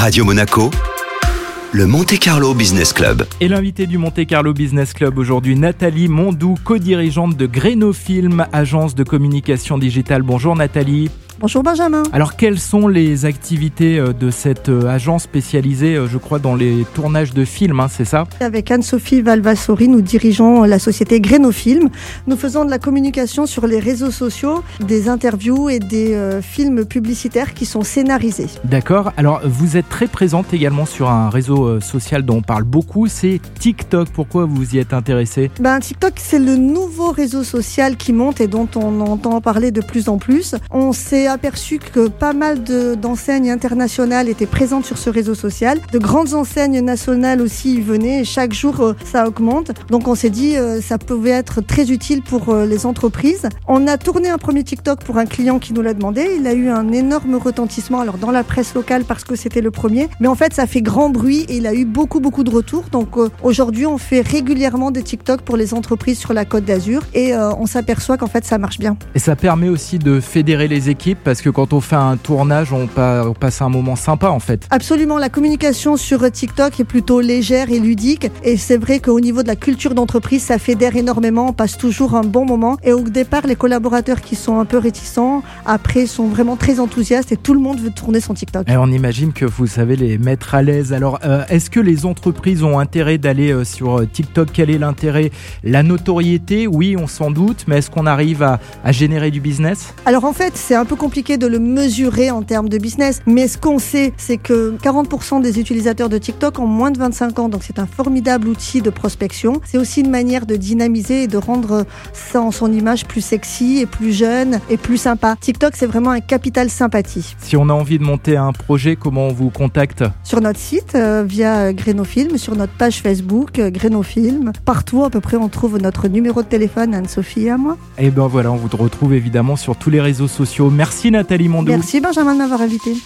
Radio Monaco, le Monte Carlo Business Club. Et l'invité du Monte Carlo Business Club aujourd'hui, Nathalie Mondou, co-dirigeante de Grenofilm, agence de communication digitale. Bonjour Nathalie. Bonjour Benjamin. Alors quelles sont les activités euh, de cette euh, agence spécialisée, euh, je crois, dans les tournages de films, hein, c'est ça? Avec Anne-Sophie Valvassori, nous dirigeons la société Grenofilm. Nous faisons de la communication sur les réseaux sociaux, des interviews et des films publicitaires qui sont scénarisés. D'accord. Alors vous êtes très présente également sur un réseau social dont on parle beaucoup, c'est TikTok. Pourquoi vous y êtes intéressée? Ben, TikTok, c'est le nouveau réseau social qui monte et dont on entend parler de plus en plus. On s'est aperçu que pas mal d'enseignes internationales étaient présentes sur ce réseau social. De grandes enseignes nationales aussi y venaient et chaque jour euh, ça augmente. Donc on s'est dit euh, ça pouvait être très utile pour euh, les entreprises. On a tourné un premier TikTok pour un client qui nous l'a demandé. Il a eu un énorme retentissement alors dans la presse locale parce que c'était le premier. Mais en fait ça fait grand bruit et il a eu beaucoup beaucoup de retours. Donc aujourd'hui on fait régulièrement des TikTok pour les entreprises sur la côte d'Azur et on s'aperçoit qu'en fait ça marche bien. Et ça permet aussi de fédérer les équipes parce que quand on fait un tournage, on, passe un moment sympa en fait. Absolument, la communication sur TikTok est plutôt légère et ludique et c'est vrai qu'au niveau de la culture d'entreprise, ça fédère énormément, on passe toujours un bon moment et au départ, les collaborateurs qui sont un peu réticents, après sont vraiment très enthousiastes et tout le monde veut tourner son TikTok. Et on imagine que vous savez les mettre à l'aise. Alors, euh, est-ce que les entreprises ont intérêt d'aller euh, sur euh, TikTok? Quel est l'intérêt? La notoriété, oui, on s'en doute, mais est-ce qu'on arrive à, à générer du business? Alors en fait, c'est un peu compliqué de le mesurer en termes de business, mais ce qu'on sait, c'est que 40% des utilisateurs de TikTok ont moins de 25 ans, donc c'est un formidable outil de prospection. C'est aussi une manière de dynamiser et de rendre ça en son image plus sexy et plus jeune et plus sympa. TikTok, c'est vraiment un capital sympathie. Si on a envie de monter un projet, comment on vous contacte? Sur notre site, euh, via Grenofilm, sur notre page Facebook, euh. Partout, à peu près, on trouve notre numéro de téléphone, Anne-Sophie et à moi. Et ben voilà, on vous retrouve évidemment sur tous les réseaux sociaux. Merci Nathalie. Merci Benjamin de m'avoir invité.